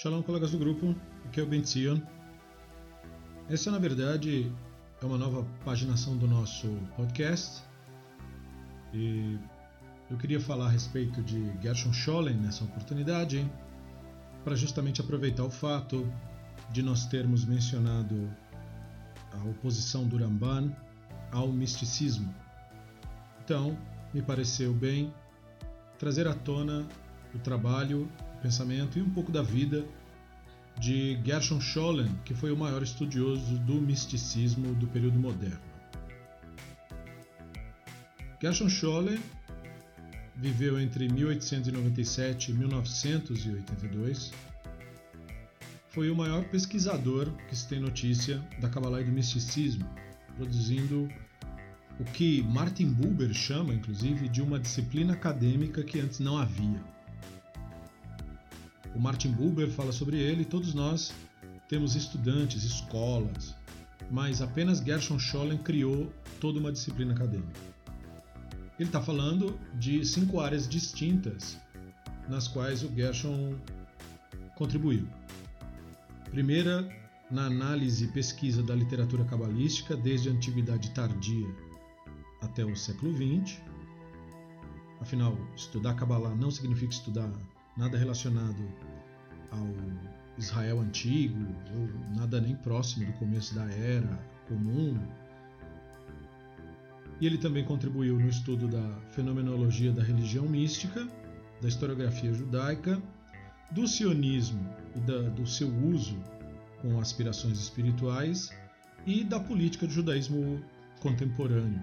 Shalom, colegas do grupo, aqui é o Ben Zion. Essa, na verdade, é uma nova paginação do nosso podcast e eu queria falar a respeito de Gershon Scholem nessa oportunidade, para justamente aproveitar o fato de nós termos mencionado a oposição do Ramban ao misticismo. Então, me pareceu bem trazer à tona o trabalho, pensamento e um pouco da vida de Gershon Scholem, que foi o maior estudioso do misticismo do período moderno. Gershon Scholem viveu entre 1897 e 1982. Foi o maior pesquisador que se tem notícia da Kabbalah e do misticismo, produzindo o que Martin Buber chama, inclusive, de uma disciplina acadêmica que antes não havia. O Martin Buber fala sobre ele todos nós temos estudantes, escolas, mas apenas Gershon Scholem criou toda uma disciplina acadêmica. Ele está falando de cinco áreas distintas nas quais o Gershon contribuiu. Primeira, na análise e pesquisa da literatura cabalística desde a antiguidade tardia até o século XX. Afinal, estudar Kabbalah não significa estudar nada relacionado ao Israel antigo, ou nada nem próximo do começo da era comum. E ele também contribuiu no estudo da fenomenologia da religião mística, da historiografia judaica, do sionismo e da, do seu uso com aspirações espirituais e da política do judaísmo contemporâneo.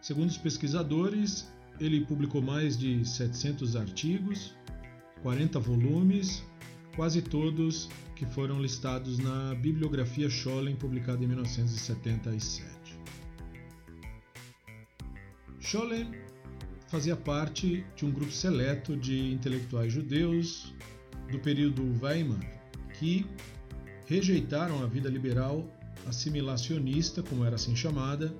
Segundo os pesquisadores, ele publicou mais de 700 artigos, 40 volumes, quase todos que foram listados na Bibliografia Scholem, publicada em 1977. Scholem fazia parte de um grupo seleto de intelectuais judeus do período Weimar que rejeitaram a vida liberal assimilacionista, como era assim chamada,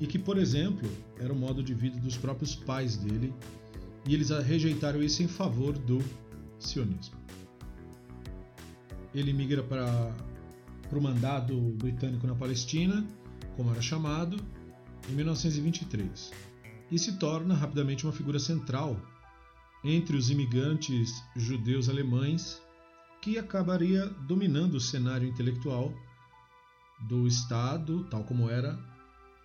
e que, por exemplo, era o modo de vida dos próprios pais dele, e eles rejeitaram isso em favor do sionismo. Ele migra para o mandado britânico na Palestina, como era chamado, em 1923, e se torna rapidamente uma figura central entre os imigrantes judeus alemães que acabaria dominando o cenário intelectual do Estado, tal como era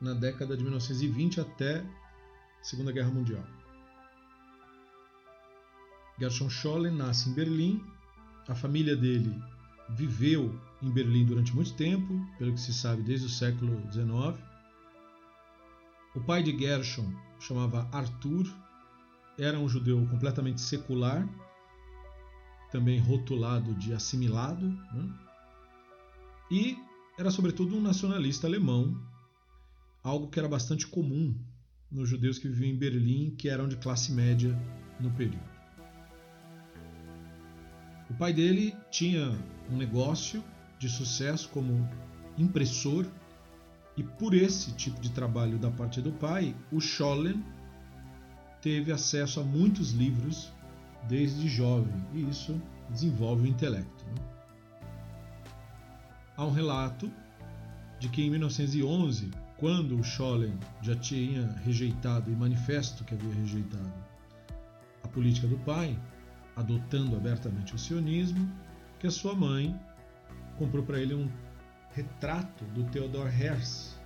na década de 1920 até a Segunda Guerra Mundial. Gershon Scholem nasce em Berlim. A família dele viveu em Berlim durante muito tempo, pelo que se sabe desde o século XIX. O pai de Gershon chamava Arthur, era um judeu completamente secular, também rotulado de assimilado, né? e era sobretudo um nacionalista alemão algo que era bastante comum nos judeus que viviam em Berlim, que eram de classe média no período. O pai dele tinha um negócio de sucesso como impressor, e por esse tipo de trabalho da parte do pai, o Schollen teve acesso a muitos livros desde jovem, e isso desenvolve o intelecto. Né? Há um relato de que em 1911 quando o Scholem já tinha rejeitado e manifesto que havia rejeitado a política do pai, adotando abertamente o sionismo, que a sua mãe comprou para ele um retrato do Theodor Herz,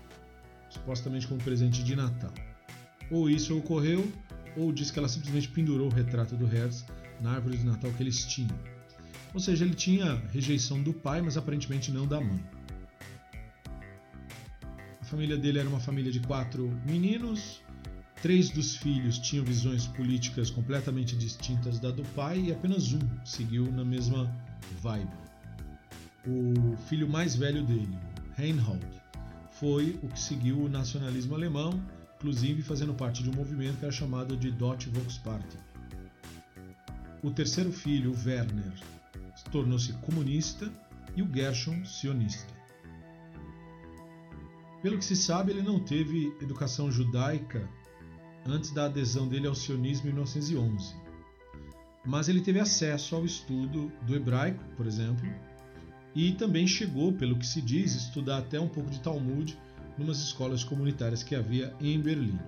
supostamente como presente de Natal. Ou isso ocorreu, ou diz que ela simplesmente pendurou o retrato do Herz na árvore de Natal que eles tinham. Ou seja, ele tinha rejeição do pai, mas aparentemente não da mãe. A família dele era uma família de quatro meninos. Três dos filhos tinham visões políticas completamente distintas da do pai e apenas um seguiu na mesma vibe. O filho mais velho dele, Reinhold, foi o que seguiu o nacionalismo alemão, inclusive fazendo parte de um movimento que era chamado de Deutsche Volkspartei. O terceiro filho, Werner, tornou-se comunista e o Gershon sionista. Pelo que se sabe, ele não teve educação judaica antes da adesão dele ao sionismo em 1911. mas ele teve acesso ao estudo do hebraico, por exemplo, e também chegou, pelo que se diz, estudar até um pouco de Talmud numas escolas comunitárias que havia em Berlim.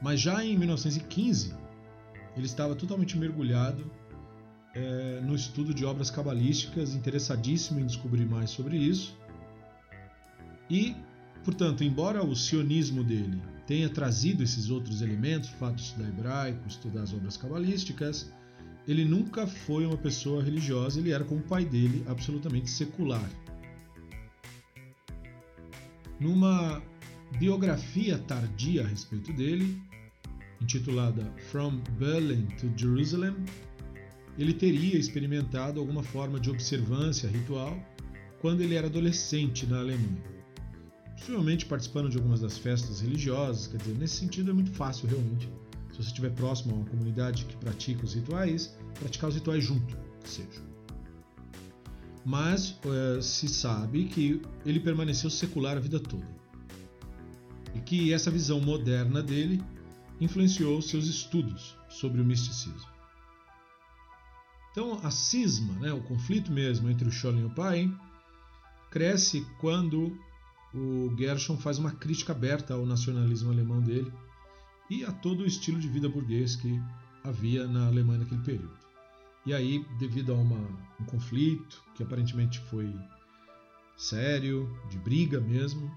Mas já em 1915, ele estava totalmente mergulhado é, no estudo de obras cabalísticas, interessadíssimo em descobrir mais sobre isso. E, portanto, embora o sionismo dele tenha trazido esses outros elementos, o fato de estudar hebraico, estudar as obras cabalísticas, ele nunca foi uma pessoa religiosa, ele era como o pai dele, absolutamente secular. Numa biografia tardia a respeito dele, intitulada From Berlin to Jerusalem, ele teria experimentado alguma forma de observância ritual quando ele era adolescente na Alemanha. Possivelmente participando de algumas das festas religiosas, quer dizer, nesse sentido é muito fácil realmente se você estiver próximo a uma comunidade que pratica os rituais, praticar os rituais junto, que seja. Mas é, se sabe que ele permaneceu secular a vida toda. E que essa visão moderna dele influenciou seus estudos sobre o misticismo. Então, a cisma, né, o conflito mesmo entre o Scholem e o pai, cresce quando o Gershon faz uma crítica aberta ao nacionalismo alemão dele e a todo o estilo de vida burguês que havia na Alemanha naquele período. E aí, devido a uma, um conflito que aparentemente foi sério, de briga mesmo,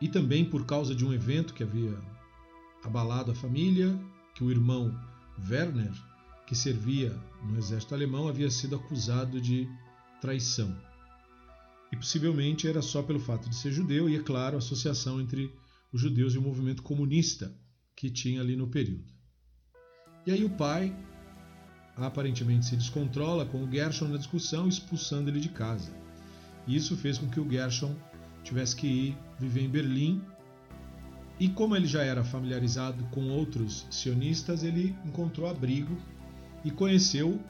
e também por causa de um evento que havia abalado a família, que o irmão Werner, que servia no exército alemão, havia sido acusado de traição. E possivelmente era só pelo fato de ser judeu e, é claro, a associação entre os judeus e o movimento comunista que tinha ali no período. E aí o pai aparentemente se descontrola com o Gershon na discussão, expulsando ele de casa. E isso fez com que o Gershon tivesse que ir viver em Berlim. E como ele já era familiarizado com outros sionistas, ele encontrou abrigo e conheceu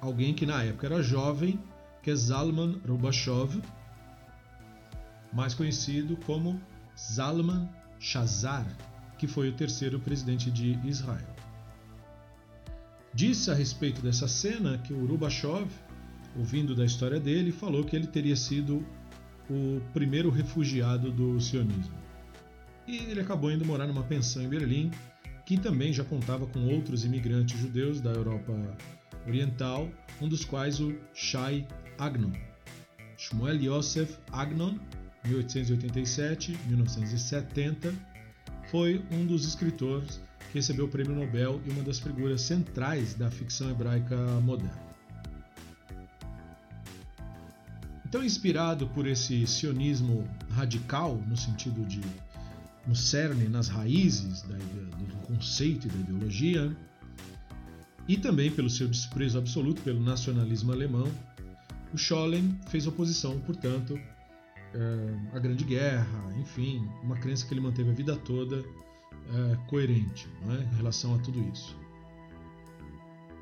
alguém que na época era jovem, que é Zalman Rubashov, mais conhecido como Zalman Shazar, que foi o terceiro presidente de Israel. Disse a respeito dessa cena que o Rubashov, ouvindo da história dele, falou que ele teria sido o primeiro refugiado do sionismo. E ele acabou indo morar numa pensão em Berlim, que também já contava com outros imigrantes judeus da Europa Oriental, um dos quais o Shai Agnon. Shmuel Yosef Agnon 1887-1970, foi um dos escritores que recebeu o Prêmio Nobel e uma das figuras centrais da ficção hebraica moderna. Então, inspirado por esse sionismo radical, no sentido de no cerne, nas raízes da, do conceito e da ideologia, e também pelo seu desprezo absoluto pelo nacionalismo alemão, o Scholem fez oposição, portanto, é, a Grande Guerra, enfim, uma crença que ele manteve a vida toda é, coerente é, em relação a tudo isso.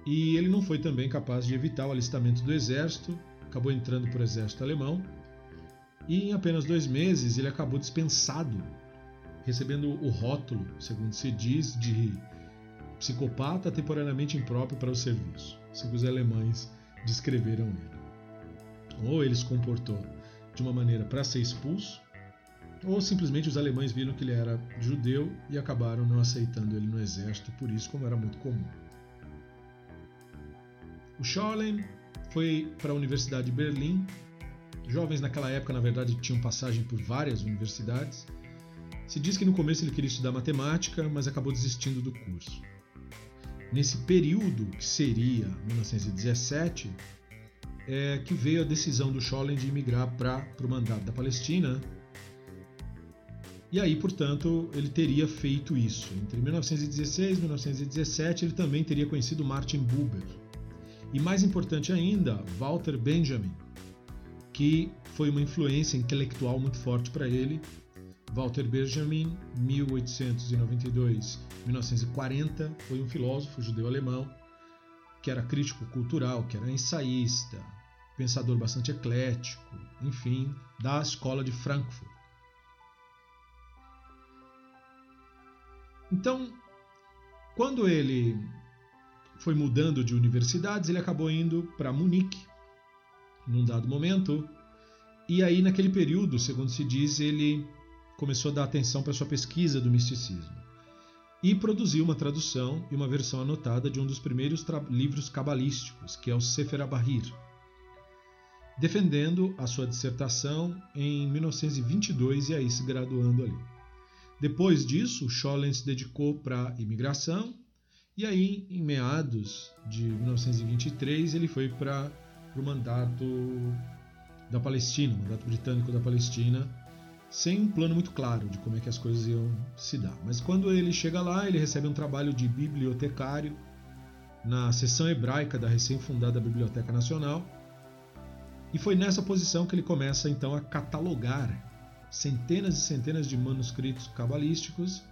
E ele não foi também capaz de evitar o alistamento do exército, acabou entrando para o exército alemão, e em apenas dois meses ele acabou dispensado, recebendo o rótulo, segundo se diz, de psicopata temporariamente impróprio para o serviço, segundo os alemães descreveram ele. Ou ele se comportou de uma maneira para ser expulso, ou simplesmente os alemães viram que ele era judeu e acabaram não aceitando ele no exército, por isso, como era muito comum. O Scholem foi para a Universidade de Berlim. Jovens naquela época, na verdade, tinham passagem por várias universidades. Se diz que no começo ele queria estudar matemática, mas acabou desistindo do curso. Nesse período, que seria 1917, é que veio a decisão do Scholem de imigrar para o mandato da Palestina. E aí, portanto, ele teria feito isso. Entre 1916 e 1917, ele também teria conhecido Martin Buber. E mais importante ainda, Walter Benjamin, que foi uma influência intelectual muito forte para ele. Walter Benjamin, 1892-1940, foi um filósofo judeu-alemão que era crítico cultural, que era ensaísta, pensador bastante eclético, enfim, da escola de Frankfurt. Então, quando ele foi mudando de universidades, ele acabou indo para Munique num dado momento. E aí, naquele período, segundo se diz, ele começou a dar atenção para sua pesquisa do misticismo e produziu uma tradução e uma versão anotada de um dos primeiros livros cabalísticos, que é o Sefer Abahir, defendendo a sua dissertação em 1922 e aí se graduando ali. Depois disso, Scholem se dedicou para a imigração e aí, em meados de 1923, ele foi para o mandato da Palestina, o mandato britânico da Palestina, sem um plano muito claro de como é que as coisas iam se dar. Mas quando ele chega lá, ele recebe um trabalho de bibliotecário na seção hebraica da recém-fundada Biblioteca Nacional. E foi nessa posição que ele começa então a catalogar centenas e centenas de manuscritos cabalísticos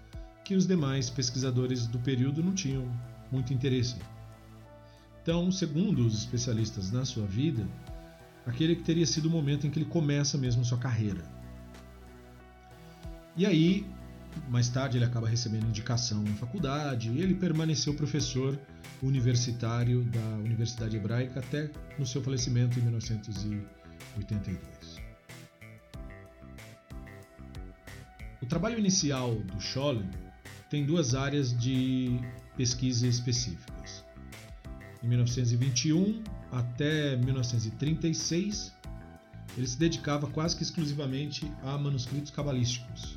que os demais pesquisadores do período não tinham muito interesse. Então, segundo os especialistas na sua vida, aquele que teria sido o momento em que ele começa mesmo sua carreira. E aí, mais tarde, ele acaba recebendo indicação na faculdade e ele permaneceu professor universitário da Universidade Hebraica até no seu falecimento em 1982. O trabalho inicial do Scholem tem duas áreas de pesquisa específicas. Em 1921 até 1936, ele se dedicava quase que exclusivamente a manuscritos cabalísticos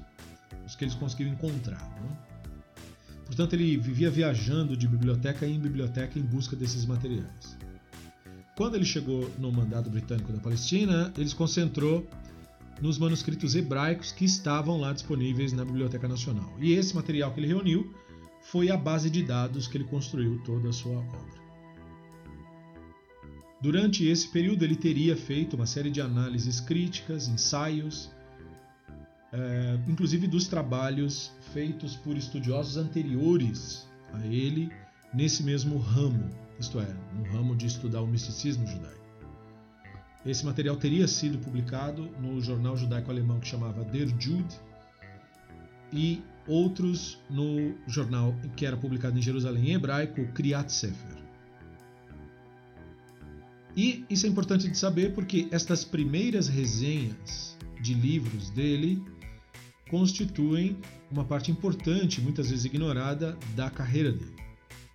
os que eles conseguiram encontrar. Né? Portanto, ele vivia viajando de biblioteca em biblioteca em busca desses materiais. Quando ele chegou no mandado britânico da Palestina, ele se concentrou nos manuscritos hebraicos que estavam lá disponíveis na Biblioteca Nacional. E esse material que ele reuniu foi a base de dados que ele construiu toda a sua obra. Durante esse período, ele teria feito uma série de análises críticas, ensaios, é, inclusive dos trabalhos feitos por estudiosos anteriores a ele nesse mesmo ramo, isto é, no ramo de estudar o misticismo judaico. Esse material teria sido publicado no jornal judaico-alemão que chamava Der Jude e outros no jornal que era publicado em Jerusalém em hebraico, Kriyat Sefer. E isso é importante de saber porque estas primeiras resenhas de livros dele constituem uma parte importante, muitas vezes ignorada, da carreira dele.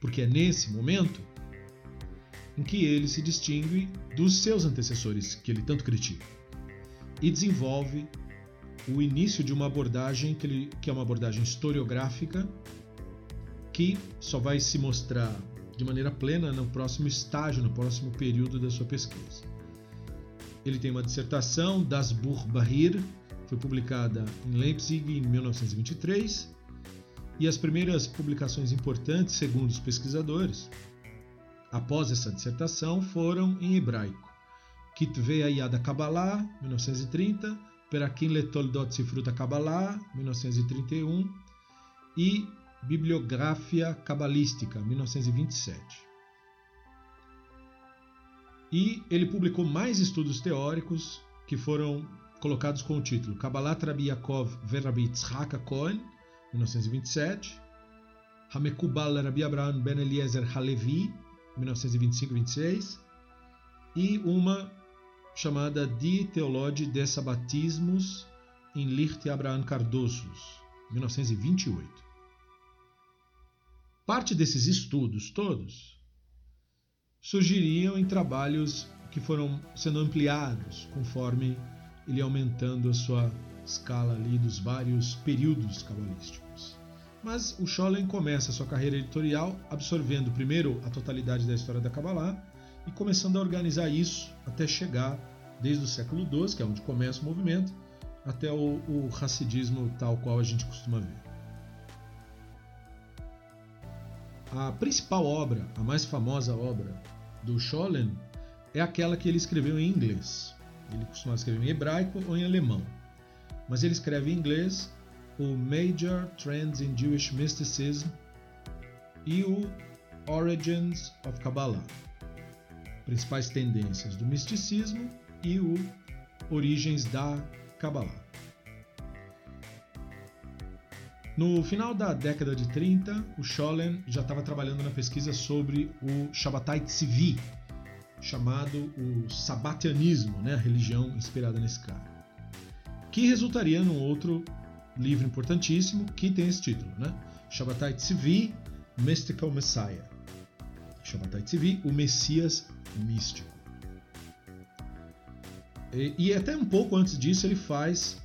Porque é nesse momento em que ele se distingue dos seus antecessores, que ele tanto critica, e desenvolve o início de uma abordagem que, ele, que é uma abordagem historiográfica que só vai se mostrar de maneira plena no próximo estágio, no próximo período da sua pesquisa. Ele tem uma dissertação das Buch Bahir, foi publicada em Leipzig em 1923 e as primeiras publicações importantes, segundo os pesquisadores, após essa dissertação foram em hebraico. Kitvei Ayada Kabbalah, 1930, Perakim Letoldot Sifruta Kabbalah, 1931 e Bibliografia Cabalística, 1927. E ele publicou mais estudos teóricos que foram colocados com o título Kabbalat Rabbi Yaakov Verabi Yitzhak Cohen, 1927, Hamekubal Rabbi Abraham Ben Eliezer Halevi, 1925-26, e uma chamada Die Theologie des Sabatismus em Licht Abraham Cardosos, 1928. Parte desses estudos todos surgiriam em trabalhos que foram sendo ampliados conforme ele aumentando a sua escala ali dos vários períodos cabalísticos. Mas o Scholem começa sua carreira editorial absorvendo primeiro a totalidade da história da Kabbalah e começando a organizar isso até chegar desde o século XII, que é onde começa o movimento, até o, o Hassidismo tal qual a gente costuma ver. A principal obra, a mais famosa obra do Scholem é aquela que ele escreveu em inglês, ele costumava escrever em hebraico ou em alemão. Mas ele escreve em inglês o Major Trends in Jewish Mysticism e o Origins of Kabbalah, principais tendências do misticismo e o Origens da Kabbalah. No final da década de 30, o Scholem já estava trabalhando na pesquisa sobre o Shabbatai Tzvi, chamado o Sabatianismo, né, a religião inspirada nesse cara, que resultaria num outro livro importantíssimo que tem esse título, né? Shabbatai Tzvi, Mystical Messiah. Shabbatai Tzvi, o Messias místico. E, e até um pouco antes disso ele faz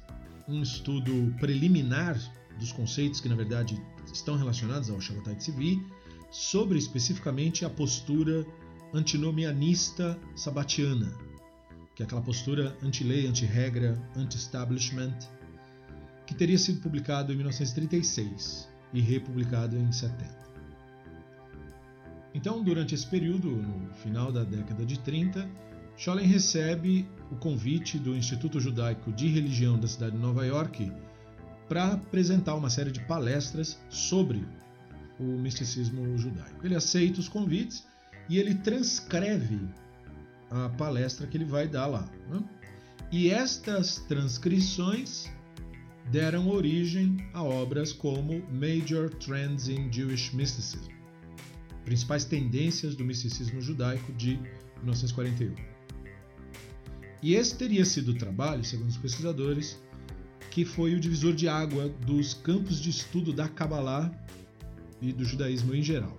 um estudo preliminar dos conceitos que na verdade estão relacionados ao Shabbatai Tzvi, sobre especificamente a postura antinomianista sabatiana, que é aquela postura anti-lei, anti-regra, anti-establishment, que teria sido publicado em 1936 e republicado em 70. Então, durante esse período, no final da década de 30, Scholem recebe o convite do Instituto Judaico de Religião da cidade de Nova York para apresentar uma série de palestras sobre o misticismo judaico. Ele aceita os convites e ele transcreve a palestra que ele vai dar lá. Né? E estas transcrições deram origem a obras como Major Trends in Jewish Mysticism, principais tendências do misticismo judaico de 1941. E esse teria sido o trabalho, segundo os pesquisadores, que foi o divisor de água dos campos de estudo da Kabbalah e do judaísmo em geral.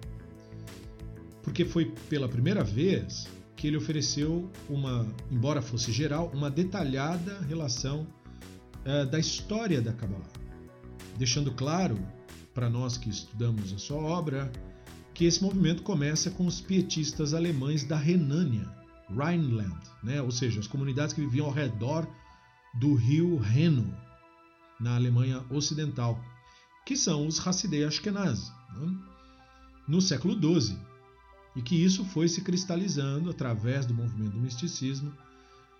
Porque foi pela primeira vez que ele ofereceu uma, embora fosse geral, uma detalhada relação uh, da história da Kabbalah, deixando claro para nós que estudamos a sua obra que esse movimento começa com os pietistas alemães da Renânia, Rhineland, né? ou seja, as comunidades que viviam ao redor do rio Reno, na Alemanha Ocidental, que são os Hassidei Ashkenaz, né? no século XII, e que isso foi se cristalizando através do movimento do misticismo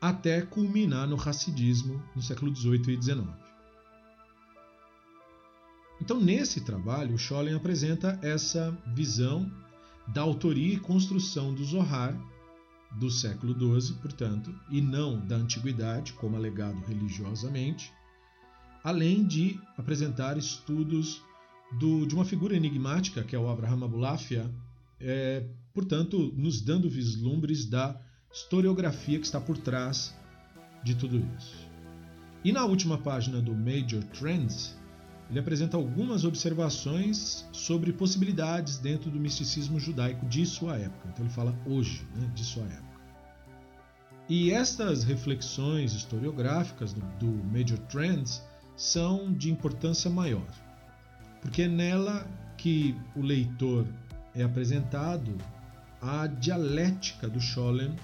até culminar no Hassidismo no século XVIII e XIX. Então, nesse trabalho, Scholem apresenta essa visão da autoria e construção do Zohar do século XII, portanto, e não da antiguidade, como alegado religiosamente, além de apresentar estudos do, de uma figura enigmática, que é o Abraham Abulafia, é, portanto, nos dando vislumbres da historiografia que está por trás de tudo isso. E na última página do Major Trends, ele apresenta algumas observações sobre possibilidades dentro do misticismo judaico de sua época. Então ele fala hoje, né, de sua época. E estas reflexões historiográficas do, do Major Trends são de importância maior, porque é nela que o leitor é apresentado a dialética do Scholem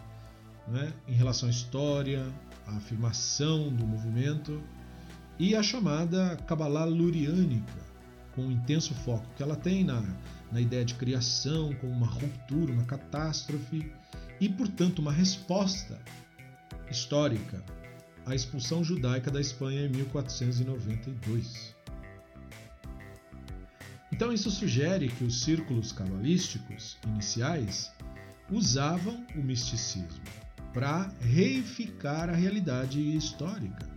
né, em relação à história, à afirmação do movimento e a chamada Kabbalah luriânica, com um intenso foco que ela tem na, na ideia de criação como uma ruptura, uma catástrofe e, portanto, uma resposta histórica à expulsão judaica da Espanha em 1492. Então, isso sugere que os círculos cabalísticos iniciais usavam o misticismo para reificar a realidade histórica,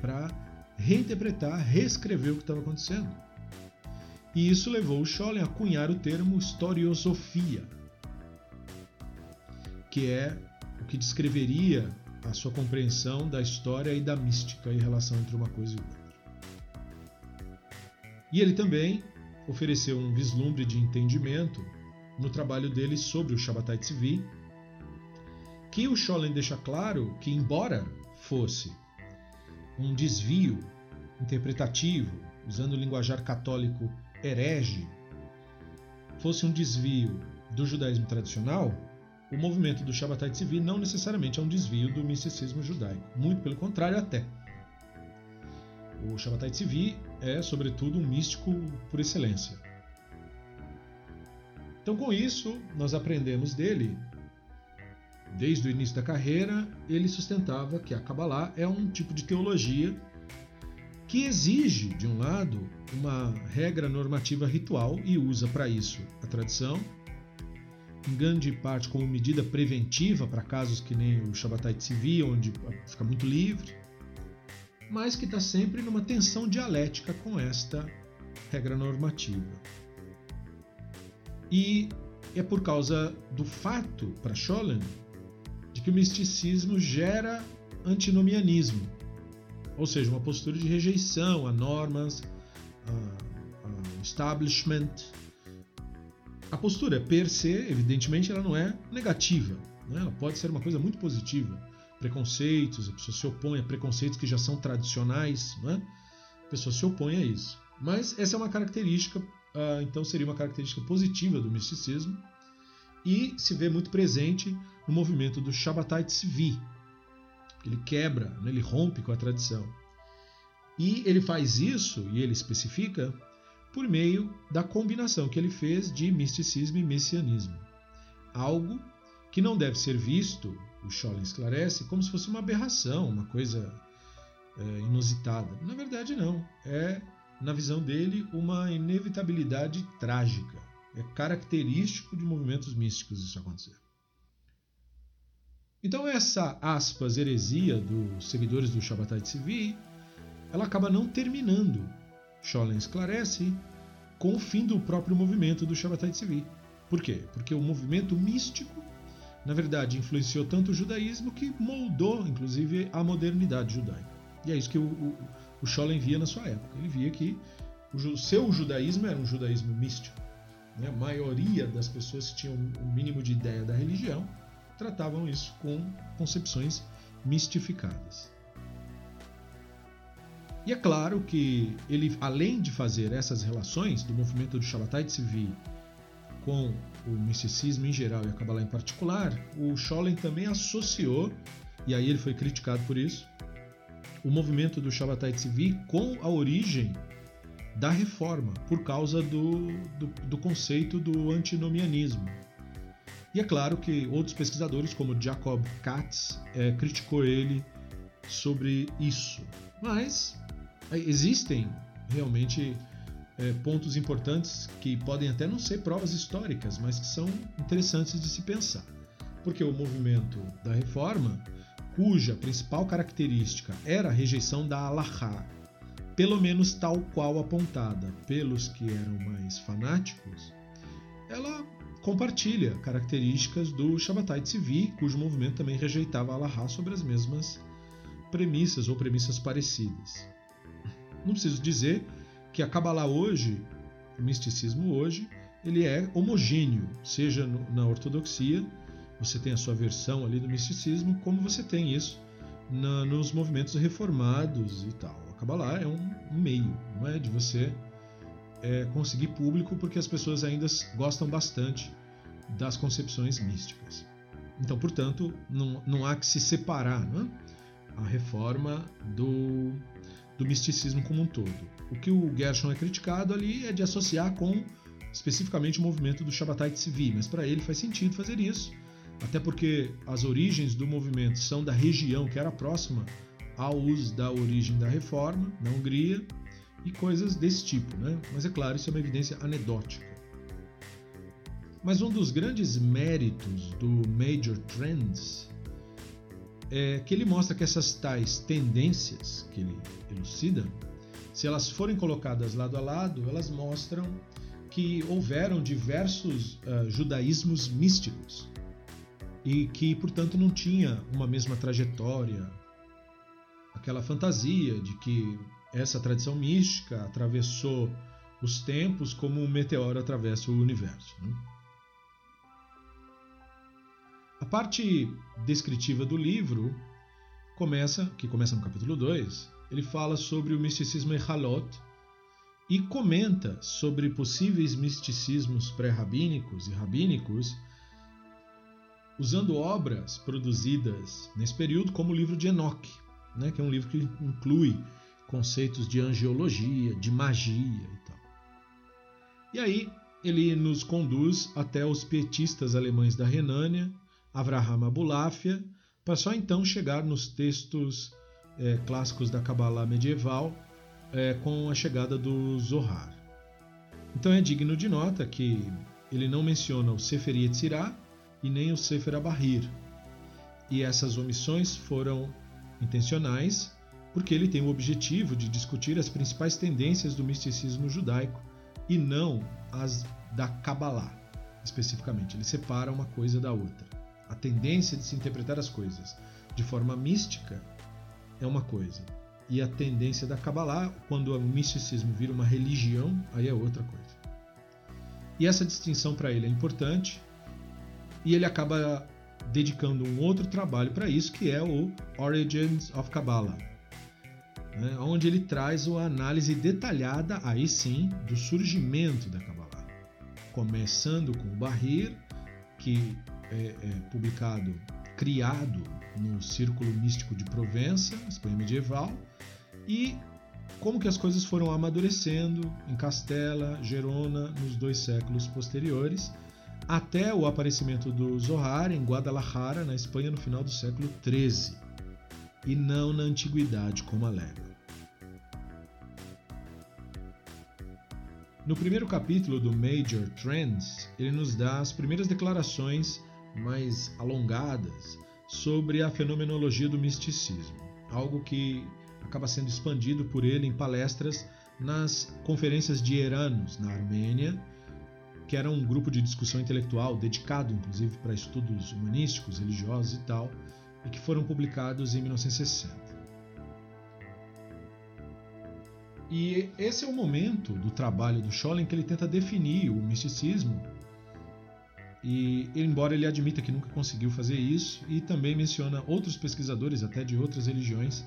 para reinterpretar, reescrever o que estava acontecendo. E isso levou Scholem a cunhar o termo historiosofia, que é o que descreveria a sua compreensão da história e da mística em relação entre uma coisa e outra. E ele também ofereceu um vislumbre de entendimento no trabalho dele sobre o Shabbatai Tzvi, que o Scholem deixa claro que, embora fosse um desvio interpretativo, usando o linguajar católico herege, fosse um desvio do judaísmo tradicional, o movimento do Shabbatai Tzvi não necessariamente é um desvio do misticismo judaico, muito pelo contrário até. O Shabbatai Tzvi é, sobretudo, um místico por excelência. Então, com isso, nós aprendemos dele, desde o início da carreira, ele sustentava que a Kabbalah é um tipo de teologia que exige, de um lado, uma regra normativa ritual e usa para isso a tradição, em grande parte como medida preventiva para casos que nem o Shabbatai Tzvi, onde fica muito livre, mas que está sempre numa tensão dialética com esta regra normativa. E é por causa do fato, para Scholem, de que o misticismo gera antinomianismo, ou seja, uma postura de rejeição a normas, a, a establishment. A postura per se, evidentemente, ela não é negativa, né? ela pode ser uma coisa muito positiva. Preconceitos, a pessoa se opõe a preconceitos que já são tradicionais, né? a pessoa se opõe a isso. Mas essa é uma característica, ah, então seria uma característica positiva do misticismo e se vê muito presente no movimento do Shabbatai Tzvi. Ele quebra, né? ele rompe com a tradição. E ele faz isso, e ele especifica, por meio da combinação que ele fez de misticismo e messianismo. Algo que não deve ser visto, o Scholem esclarece, como se fosse uma aberração, uma coisa é, inusitada. Na verdade, não. É, na visão dele, uma inevitabilidade trágica. É característico de movimentos místicos isso acontecer. Então essa aspas heresia dos seguidores do Shabbatai Tzvi, ela acaba não terminando, Scholem esclarece, com o fim do próprio movimento do Shabbatai Tzvi. Por quê? Porque o movimento místico, na verdade, influenciou tanto o judaísmo que moldou, inclusive, a modernidade judaica. E é isso que o, o, o Scholem via na sua época. Ele via que o seu judaísmo era um judaísmo místico. Né? A maioria das pessoas que tinham o mínimo de ideia da religião tratavam isso com concepções mistificadas. E é claro que ele, além de fazer essas relações do movimento do Shabbatai Tzvi com o misticismo em geral e a Kabbalah em particular, o Scholem também associou, e aí ele foi criticado por isso, o movimento do Shabbatai Tzvi com a origem da reforma, por causa do, do, do conceito do antinomianismo. E é claro que outros pesquisadores, como Jacob Katz, é, criticou ele sobre isso. Mas é, existem realmente é, pontos importantes que podem até não ser provas históricas, mas que são interessantes de se pensar. Porque o movimento da reforma, cuja principal característica era a rejeição da Allahá, pelo menos tal qual apontada pelos que eram mais fanáticos, ela compartilha características do Shabbatai Tzvi, cujo movimento também rejeitava Allah sobre as mesmas premissas ou premissas parecidas. Não preciso dizer que a Kabbalah hoje, o misticismo hoje, ele é homogêneo, seja na ortodoxia, você tem a sua versão ali do misticismo, como você tem isso na, nos movimentos reformados e tal. Kabbalah é um meio, não é de você é, conseguir público, porque as pessoas ainda gostam bastante das concepções místicas. Então, portanto, não, não há que se separar é? a reforma do, do misticismo como um todo. O que o Gershon é criticado ali é de associar com especificamente o movimento do Shabbatai Tzvi, mas para ele faz sentido fazer isso, até porque as origens do movimento são da região que era próxima uso da origem da reforma na Hungria e coisas desse tipo, né? Mas é claro, isso é uma evidência anedótica. Mas um dos grandes méritos do Major Trends é que ele mostra que essas tais tendências que ele elucida, se elas forem colocadas lado a lado, elas mostram que houveram diversos uh, judaísmos místicos e que, portanto, não tinha uma mesma trajetória, aquela fantasia de que essa tradição mística atravessou os tempos como um meteoro atravessa o universo. Né? A parte descritiva do livro começa, que começa no capítulo 2, ele fala sobre o misticismo Echalot e comenta sobre possíveis misticismos pré-rabínicos e rabínicos usando obras produzidas nesse período, como o livro de Enoch, né, que é um livro que inclui conceitos de angiologia, de magia e tal. E aí ele nos conduz até os pietistas alemães da Renânia, Avraham Abulafia, para só então chegar nos textos é, clássicos da Kabbalah medieval é, com a chegada do Zohar. Então é digno de nota que ele não menciona o Sefer Yetzirah e nem o Sefer Abahir. E essas omissões foram intencionais porque ele tem o objetivo de discutir as principais tendências do misticismo judaico e não as da Kabbalah, especificamente. Ele separa uma coisa da outra. A tendência de se interpretar as coisas de forma mística é uma coisa, e a tendência da Kabbalah, quando o misticismo vira uma religião, aí é outra coisa. E essa distinção para ele é importante, e ele acaba dedicando um outro trabalho para isso, que é o Origins of Kabbalah, né, onde ele traz uma análise detalhada, aí sim, do surgimento da Kabbalah, começando com o Bahir, que é, é publicado, criado no Círculo Místico de Provença, Espanha medieval, e como que as coisas foram amadurecendo em Castela, Gerona, nos dois séculos posteriores, até o aparecimento do Zohar em Guadalajara, na Espanha, no final do século XIII, e não na antiguidade, como alega. No primeiro capítulo do Major Trends, ele nos dá as primeiras declarações mais alongadas sobre a fenomenologia do misticismo, algo que acaba sendo expandido por ele em palestras nas conferências de Eranos, na Armênia, que era um grupo de discussão intelectual dedicado, inclusive, para estudos humanísticos, religiosos e tal, e que foram publicados em 1960. E esse é o momento do trabalho do Scholem que ele tenta definir o misticismo e embora ele admita que nunca conseguiu fazer isso, e também menciona outros pesquisadores, até de outras religiões,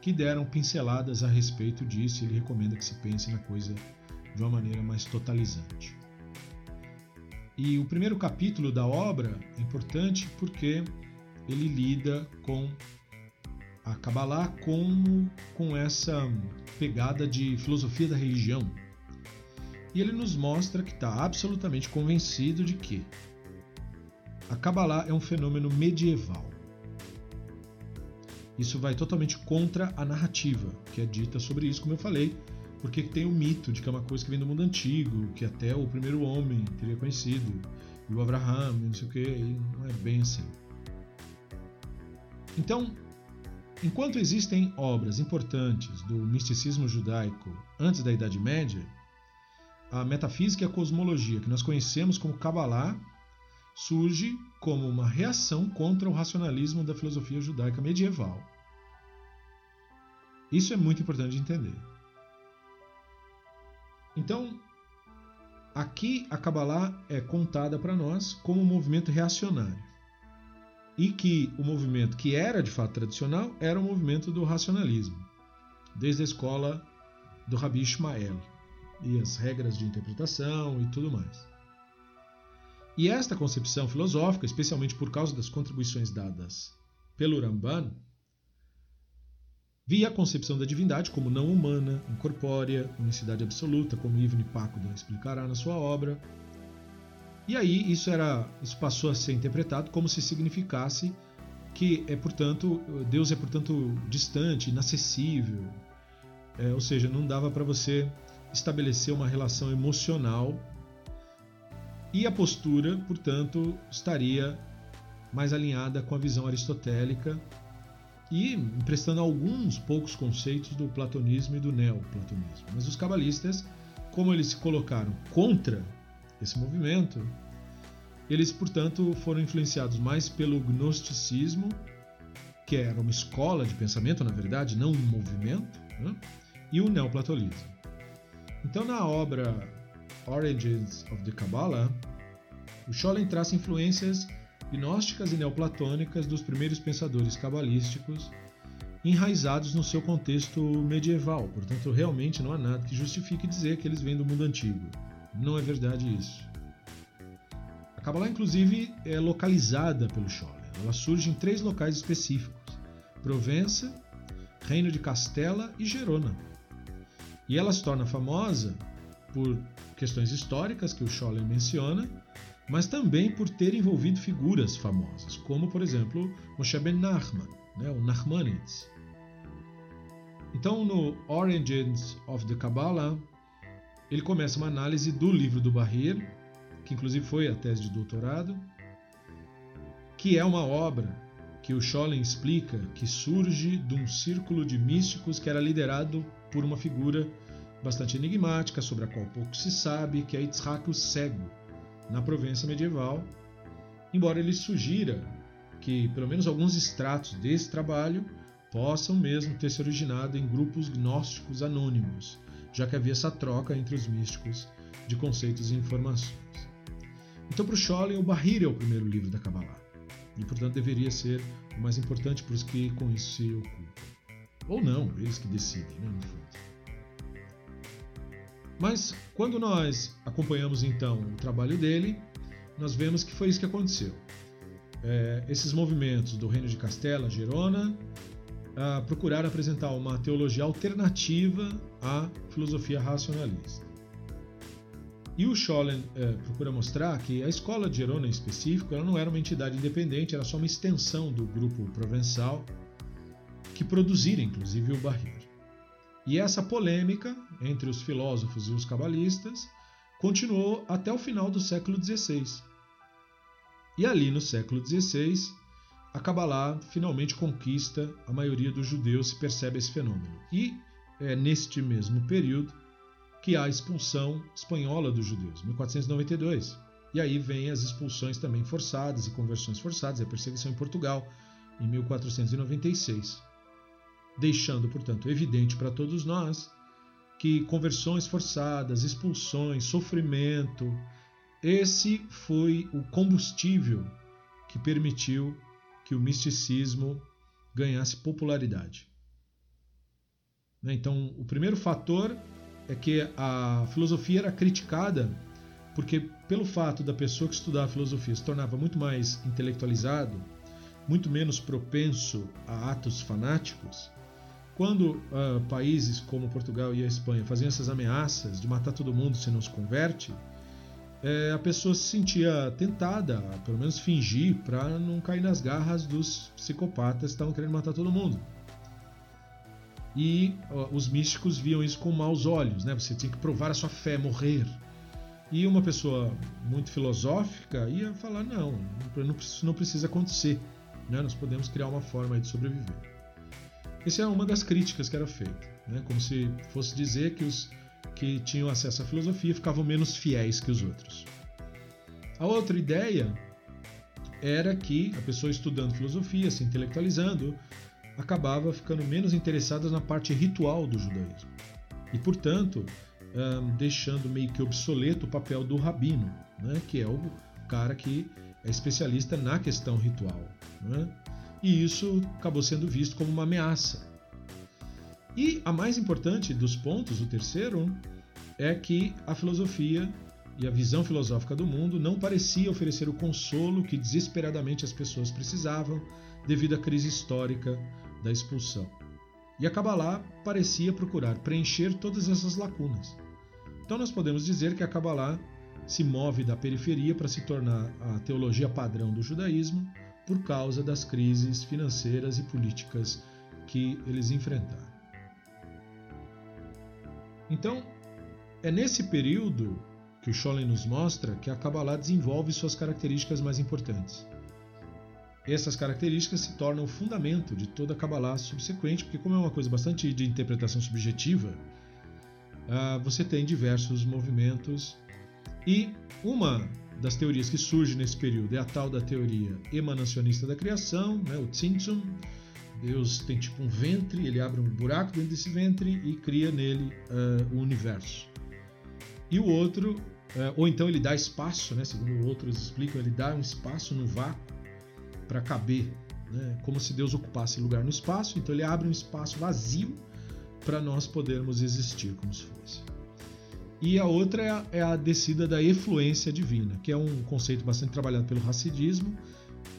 que deram pinceladas a respeito disso. Ele recomenda que se pense na coisa de uma maneira mais totalizante. E o primeiro capítulo da obra é importante porque ele lida com a Kabbalah como com essa pegada de filosofia da religião, e ele nos mostra que está absolutamente convencido de que a Kabbalah é um fenômeno medieval. Isso vai totalmente contra a narrativa que é dita sobre isso, como eu falei, porque tem o mito de que é uma coisa que vem do mundo antigo, que até o primeiro homem teria conhecido, e o Abraham, não sei o que, e não é bem assim. Então, enquanto existem obras importantes do misticismo judaico antes da Idade Média, a metafísica e a cosmologia que nós conhecemos como Kabbalah surge como uma reação contra o racionalismo da filosofia judaica medieval. Isso é muito importante de entender. Então, aqui a Kabbalah é contada para nós como um movimento reacionário. E que o movimento que era de fato tradicional era o movimento do racionalismo, desde a escola do Rabi Ishmael e as regras de interpretação e tudo mais. E esta concepção filosófica, especialmente por causa das contribuições dadas pelo Ramban, via a concepção da divindade como não humana, incorpórea, unicidade absoluta, como Ibn Pacuda explicará na sua obra. E aí isso era, isso passou a ser interpretado como se significasse que é portanto Deus é portanto distante, inacessível, é, ou seja, não dava para você estabelecer uma relação emocional e a postura, portanto, estaria mais alinhada com a visão aristotélica e emprestando alguns poucos conceitos do platonismo e do neoplatonismo. Mas os cabalistas, como eles se colocaram contra esse movimento, eles, portanto, foram influenciados mais pelo gnosticismo, que era uma escola de pensamento, na verdade, não um movimento, né? e o neoplatonismo. Então, na obra Origins of the Kabbalah, o Scholem traça influências gnósticas e neoplatônicas dos primeiros pensadores cabalísticos enraizados no seu contexto medieval. Portanto, realmente não há nada que justifique dizer que eles vêm do mundo antigo. Não é verdade isso. A Kabbalah, inclusive, é localizada pelo Scholem. Ela surge em três locais específicos: Provença, Reino de Castela e Gerona. E ela se torna famosa por questões históricas que o Scholem menciona, mas também por ter envolvido figuras famosas, como por exemplo Moshe Ben Nachman, né, o Nachmanides. Então, no Origins of the Kabbalah, ele começa uma análise do livro do Bahir, que inclusive foi a tese de doutorado, que é uma obra que o Scholem explica que surge de um círculo de místicos que era liderado por uma figura bastante enigmática, sobre a qual pouco se sabe, que é Yitzhak o Cego, na Provença medieval, embora ele sugira que pelo menos alguns extratos desse trabalho possam mesmo ter se originado em grupos gnósticos anônimos, já que havia essa troca entre os místicos de conceitos e informações. Então, para o Scholem, o Bahir é o primeiro livro da Kabbalah, e portanto deveria ser o mais importante para os que com isso se ocupam. Ou não, eles que decidem, né, no fundo. Mas quando nós acompanhamos então o trabalho dele, nós vemos que foi isso que aconteceu. É, esses movimentos do Reino de Castela, Gerona, ah, procuraram apresentar uma teologia alternativa à filosofia racionalista. E o Schollen é, procura mostrar que a escola de Gerona em específico ela não era uma entidade independente, era só uma extensão do grupo provençal que produzira inclusive o Barreiro. E essa polêmica entre os filósofos e os cabalistas continuou até o final do século XVI. E ali no século XVI, a Kabbalah finalmente conquista a maioria dos judeus e percebe esse fenômeno. E é neste mesmo período que há a expulsão espanhola dos judeus, 1492. E aí vem as expulsões também forçadas e conversões forçadas, a perseguição em Portugal, em 1496 deixando, portanto, evidente para todos nós que conversões forçadas, expulsões, sofrimento, esse foi o combustível que permitiu que o misticismo ganhasse popularidade. Né, então, o primeiro fator é que a filosofia era criticada porque, pelo fato da pessoa que estudava filosofia se tornava muito mais intelectualizado, muito menos propenso a atos fanáticos, quando uh, países como Portugal e a Espanha faziam essas ameaças de matar todo mundo se não se converte, é, a pessoa se sentia tentada, a, pelo menos fingir, para não cair nas garras dos psicopatas que estavam querendo matar todo mundo. E uh, os místicos viam isso com maus olhos, né? Você tinha que provar a sua fé, morrer. E uma pessoa muito filosófica ia falar: não, isso não precisa acontecer. Né? Nós podemos criar uma forma de sobreviver. Essa é uma das críticas que era feita, né? como se fosse dizer que os que tinham acesso à filosofia ficavam menos fiéis que os outros. A outra ideia era que a pessoa estudando filosofia, se intelectualizando, acabava ficando menos interessada na parte ritual do judaísmo e, portanto, deixando meio que obsoleto o papel do rabino, né? que é o cara que é especialista na questão ritual. Né? E isso acabou sendo visto como uma ameaça. E a mais importante dos pontos, o terceiro, é que a filosofia e a visão filosófica do mundo não parecia oferecer o consolo que desesperadamente as pessoas precisavam devido à crise histórica da expulsão. E a Kabbalah parecia procurar preencher todas essas lacunas. Então nós podemos dizer que a Kabbalah se move da periferia para se tornar a teologia padrão do judaísmo por causa das crises financeiras e políticas que eles enfrentaram. Então, é nesse período que o Scholem nos mostra que a Kabbalah desenvolve suas características mais importantes. Essas características se tornam o fundamento de toda a Kabbalah subsequente, porque como é uma coisa bastante de interpretação subjetiva, ah, você tem diversos movimentos e uma das teorias que surge nesse período é a tal da teoria emanacionista da criação, né, o Tzimtzum. Deus tem tipo um ventre, ele abre um buraco dentro desse ventre e cria nele uh, o universo. E o outro, uh, ou então ele dá espaço, né, segundo outros explicam, ele dá um espaço no vácuo para caber, né, como se Deus ocupasse lugar no espaço, então ele abre um espaço vazio para nós podermos existir como se fosse. E a outra é a, é a, descida da efluência divina, que é um conceito bastante trabalhado pelo racidismo,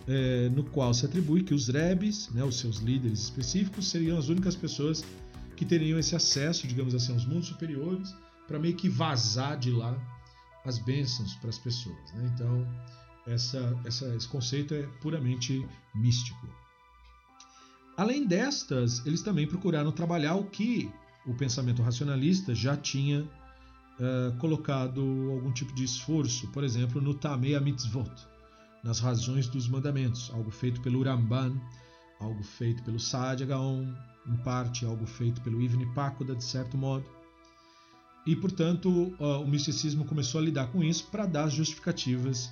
é, no qual se atribui que os rebes, né, os seus líderes específicos, seriam as únicas pessoas que teriam esse acesso, digamos assim, aos mundos superiores, para meio que vazar de lá as bênçãos para as pessoas. Né? Então, essa, essa, esse conceito é puramente místico. Além destas, eles também procuraram trabalhar o que o pensamento racionalista já tinha uh, colocado algum tipo de esforço, por exemplo, no Tamei Mitzvot, nas razões dos mandamentos, algo feito pelo Ramban algo feito pelo Saadia Gaon, em parte algo feito pelo Ibn Pacoda, de certo modo. E, portanto, o misticismo começou a lidar com isso para dar as justificativas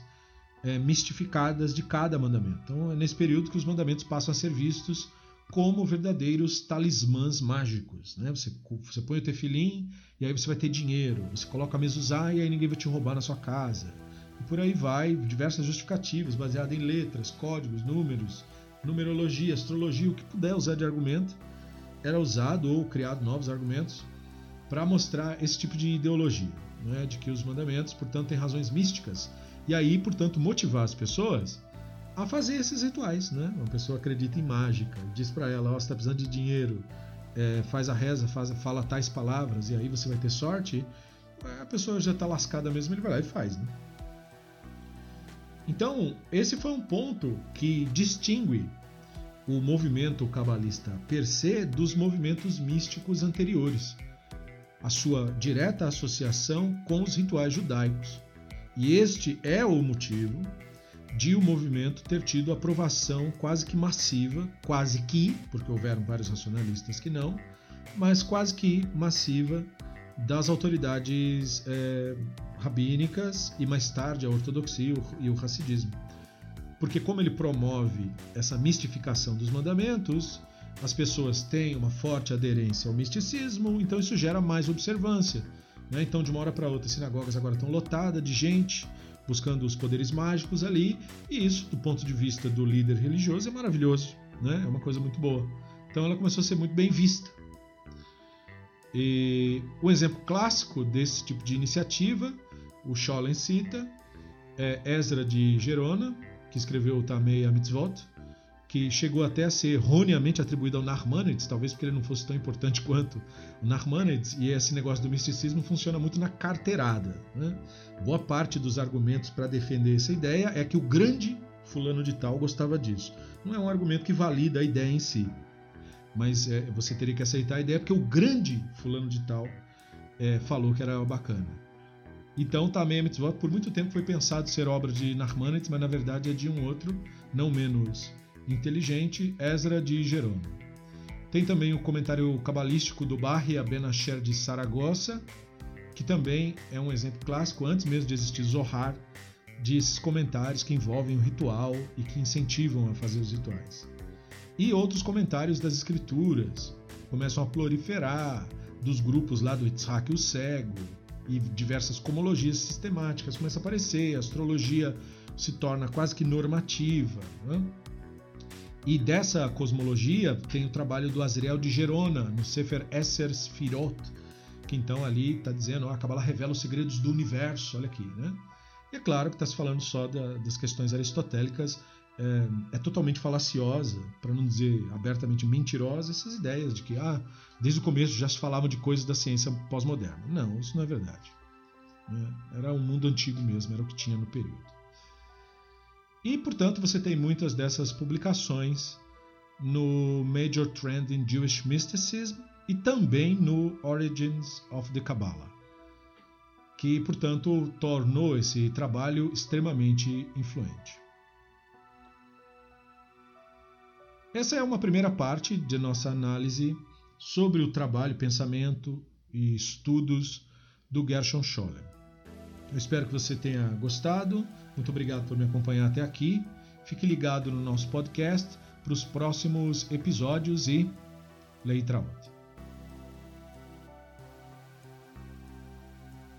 é, mistificadas de cada mandamento. Então, é nesse período que os mandamentos passam a ser vistos como verdadeiros talismãs mágicos. Né? Você, você põe o tefilim e aí você vai ter dinheiro. Você coloca a mezuzá e aí ninguém vai te roubar na sua casa. E por aí vai, diversas justificativas baseadas em letras, códigos, números, numerologia, astrologia, o que puder usar de argumento. Era usado ou criado novos argumentos para mostrar esse tipo de ideologia, né? de que os mandamentos, portanto, têm razões místicas. E aí, portanto, motivar as pessoas a fazer esses rituais. Né? Uma pessoa acredita em mágica, diz para ela: oh, você está precisando de dinheiro, é, faz a reza, faz, fala tais palavras e aí você vai ter sorte. A pessoa já está lascada mesmo, ele vai lá e faz. Né? Então, esse foi um ponto que distingue o movimento cabalista per se dos movimentos místicos anteriores, a sua direta associação com os rituais judaicos. E este é o motivo de o movimento ter tido aprovação quase que massiva, quase que, porque houveram vários racionalistas que não, mas quase que massiva das autoridades é, rabínicas e mais tarde a ortodoxia e o racidismo. Porque como ele promove essa mistificação dos mandamentos, as pessoas têm uma forte aderência ao misticismo, então isso gera mais observância. Né? Então, de uma hora para outra, as sinagogas agora estão lotadas de gente buscando os poderes mágicos ali, e isso, do ponto de vista do líder religioso, é maravilhoso, né? é uma coisa muito boa. Então, ela começou a ser muito bem vista. E o exemplo clássico desse tipo de iniciativa o Scholem cita, é Ezra de Gerona, que escreveu o Tamei Mitzvot, que chegou até a ser erroneamente atribuído ao Narmanides, talvez porque ele não fosse tão importante quanto o Narmanides, e esse negócio do misticismo funciona muito na carteirada. Né? Boa parte dos argumentos para defender essa ideia é que o grande fulano de tal gostava disso. Não é um argumento que valida a ideia em si, mas é, você teria que aceitar a ideia porque o grande fulano de tal é, falou que era bacana. Então, a Mitzvot por muito tempo foi pensado ser obra de Nachmanides, mas na verdade é de um outro, não menos inteligente, Ezra de Jerônimo. Tem também o comentário cabalístico do Barria Ben Asher de Saragossa, que também é um exemplo clássico, antes mesmo de existir Zohar, desses comentários que envolvem o ritual e que incentivam a fazer os rituais. E outros comentários das escrituras começam a proliferar, dos grupos lá do Yitzhak o Cego, e diversas comologias sistemáticas começam a aparecer, a astrologia se torna quase que normativa. Né? E dessa cosmologia tem o trabalho do Azriel de Gerona, no Sefer Esser Sfirot, que então ali está dizendo, ah, a Kabbalah revela os segredos do universo, olha aqui, né? E é claro que está se falando só da, das questões aristotélicas, é, é totalmente falaciosa, para não dizer abertamente mentirosa, essas ideias de que ah, desde o começo já se falava de coisas da ciência pós-moderna. Não, isso não é verdade. Né? Era um mundo antigo mesmo, era o que tinha no período. E, portanto, você tem muitas dessas publicações no Major Trend in Jewish Mysticism e também no Origins of the Kabbalah, que, portanto, tornou esse trabalho extremamente influente. Essa é uma primeira parte de nossa análise sobre o trabalho, pensamento e estudos do Gershon Scholem. Eu espero que você tenha gostado. Muito obrigado por me acompanhar até aqui. Fique ligado no nosso podcast para os próximos episódios e Leitraot.